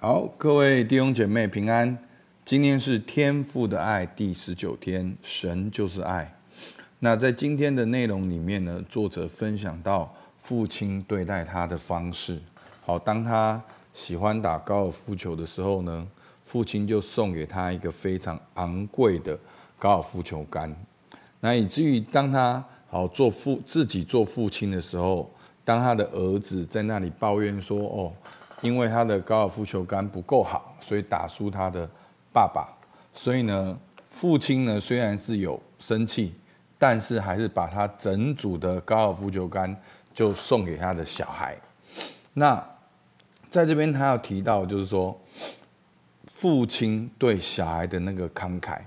好，各位弟兄姐妹平安。今天是天父的爱第十九天，神就是爱。那在今天的内容里面呢，作者分享到父亲对待他的方式。好，当他喜欢打高尔夫球的时候呢，父亲就送给他一个非常昂贵的高尔夫球杆。那以至于当他好做父自己做父亲的时候，当他的儿子在那里抱怨说：“哦，因为他的高尔夫球杆不够好，所以打输他的爸爸。”所以呢，父亲呢虽然是有生气，但是还是把他整组的高尔夫球杆就送给他的小孩。那在这边他要提到，就是说，父亲对小孩的那个慷慨，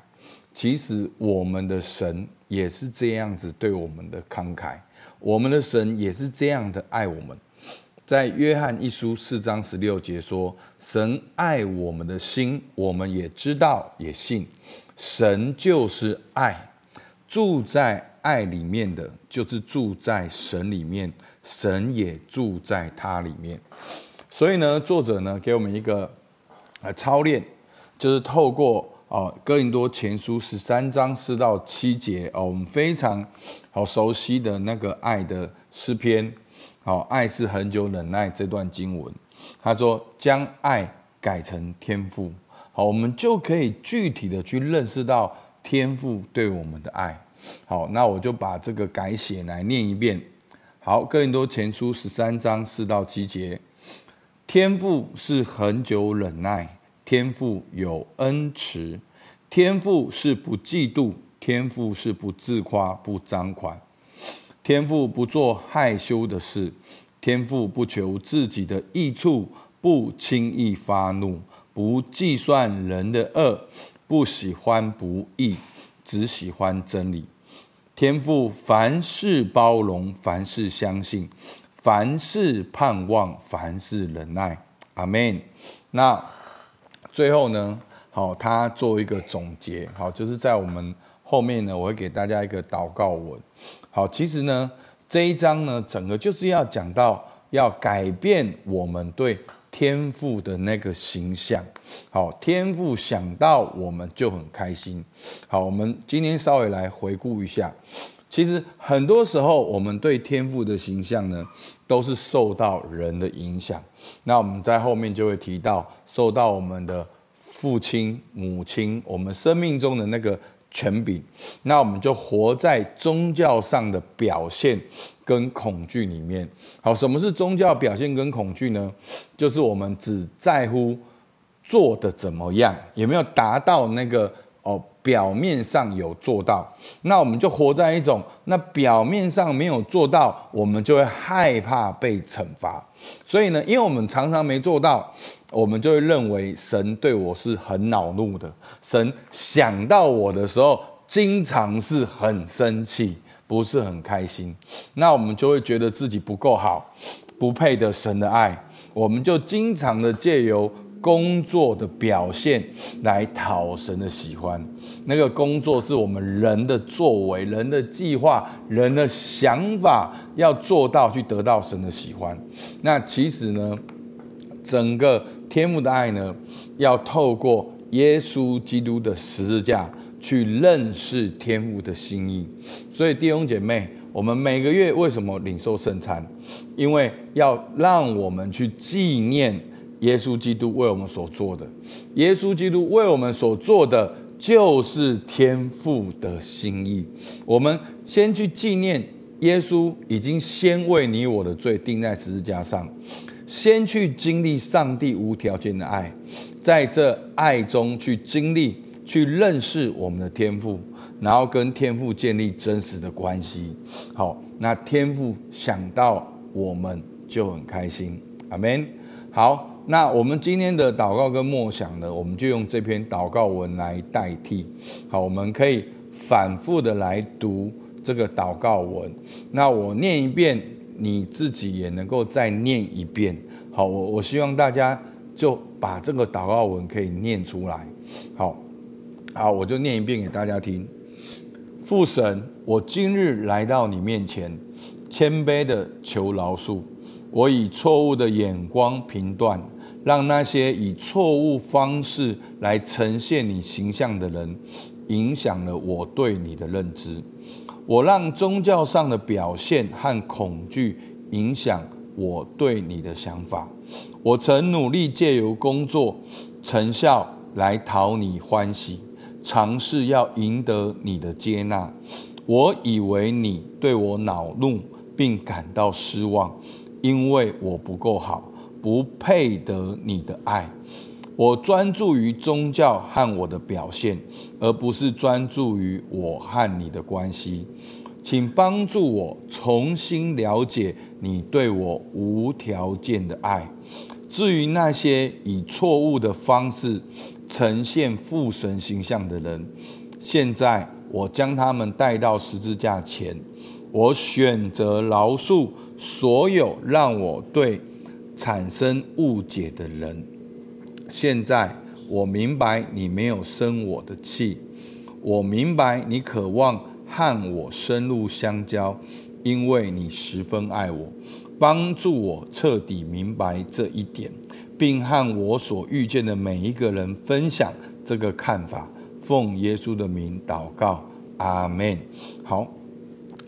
其实我们的神也是这样子对我们的慷慨。我们的神也是这样的爱我们，在约翰一书四章十六节说：“神爱我们的心，我们也知道也信。神就是爱，住在爱里面的，就是住在神里面，神也住在他里面。”所以呢，作者呢给我们一个呃操练，就是透过。哦，哥林多前书十三章四到七节哦，我们非常好熟悉的那个爱的诗篇。好，爱是恒久忍耐这段经文，他说将爱改成天赋。好，我们就可以具体的去认识到天赋对我们的爱。好，那我就把这个改写来念一遍。好，哥林多前书十三章四到七节，天赋是恒久忍耐。天赋有恩慈，天赋是不嫉妒，天赋是不自夸，不张狂，天父不做害羞的事，天父不求自己的益处，不轻易发怒，不计算人的恶，不喜欢不义，只喜欢真理。天父凡事包容，凡事相信，凡事盼望，凡事忍耐。阿门。那。最后呢，好，他做一个总结，好，就是在我们后面呢，我会给大家一个祷告文，好，其实呢，这一章呢，整个就是要讲到要改变我们对天父的那个形象，好，天父想到我们就很开心，好，我们今天稍微来回顾一下，其实很多时候我们对天父的形象呢，都是受到人的影响。那我们在后面就会提到，受到我们的父亲、母亲，我们生命中的那个权柄。那我们就活在宗教上的表现跟恐惧里面。好，什么是宗教表现跟恐惧呢？就是我们只在乎做的怎么样，有没有达到那个。表面上有做到，那我们就活在一种那表面上没有做到，我们就会害怕被惩罚。所以呢，因为我们常常没做到，我们就会认为神对我是很恼怒的。神想到我的时候，经常是很生气，不是很开心。那我们就会觉得自己不够好，不配得神的爱。我们就经常的借由。工作的表现来讨神的喜欢，那个工作是我们人的作为、人的计划、人的想法要做到去得到神的喜欢。那其实呢，整个天父的爱呢，要透过耶稣基督的十字架去认识天父的心意。所以弟兄姐妹，我们每个月为什么领受圣餐？因为要让我们去纪念。耶稣基督为我们所做的，耶稣基督为我们所做的，就是天父的心意。我们先去纪念耶稣已经先为你我的罪钉在十字架上，先去经历上帝无条件的爱，在这爱中去经历、去认识我们的天父，然后跟天父建立真实的关系。好，那天父想到我们就很开心。阿门。好。那我们今天的祷告跟默想呢，我们就用这篇祷告文来代替。好，我们可以反复的来读这个祷告文。那我念一遍，你自己也能够再念一遍。好，我我希望大家就把这个祷告文可以念出来。好，好，我就念一遍给大家听。父神，我今日来到你面前，谦卑的求饶恕，我以错误的眼光评断。让那些以错误方式来呈现你形象的人，影响了我对你的认知。我让宗教上的表现和恐惧影响我对你的想法。我曾努力借由工作成效来讨你欢喜，尝试要赢得你的接纳。我以为你对我恼怒，并感到失望，因为我不够好。不配得你的爱，我专注于宗教和我的表现，而不是专注于我和你的关系。请帮助我重新了解你对我无条件的爱。至于那些以错误的方式呈现父神形象的人，现在我将他们带到十字架前，我选择饶恕所有让我对。产生误解的人，现在我明白你没有生我的气，我明白你渴望和我深入相交，因为你十分爱我。帮助我彻底明白这一点，并和我所遇见的每一个人分享这个看法。奉耶稣的名祷告，阿门。好，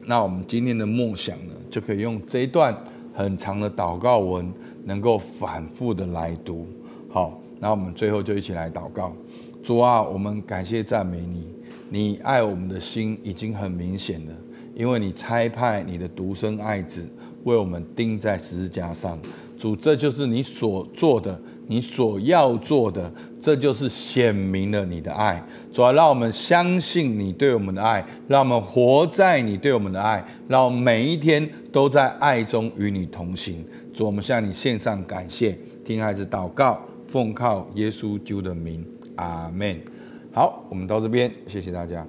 那我们今天的梦想呢，就可以用这一段很长的祷告文。能够反复的来读，好，那我们最后就一起来祷告。主啊，我们感谢赞美你，你爱我们的心已经很明显了，因为你差派你的独生爱子为我们钉在十字架上。主，这就是你所做的，你所要做的，这就是显明了你的爱。主啊，让我们相信你对我们的爱，让我们活在你对我们的爱，让我们每一天都在爱中与你同行。主，我们向你献上感谢，听孩子祷告，奉靠耶稣救的名，阿门。好，我们到这边，谢谢大家。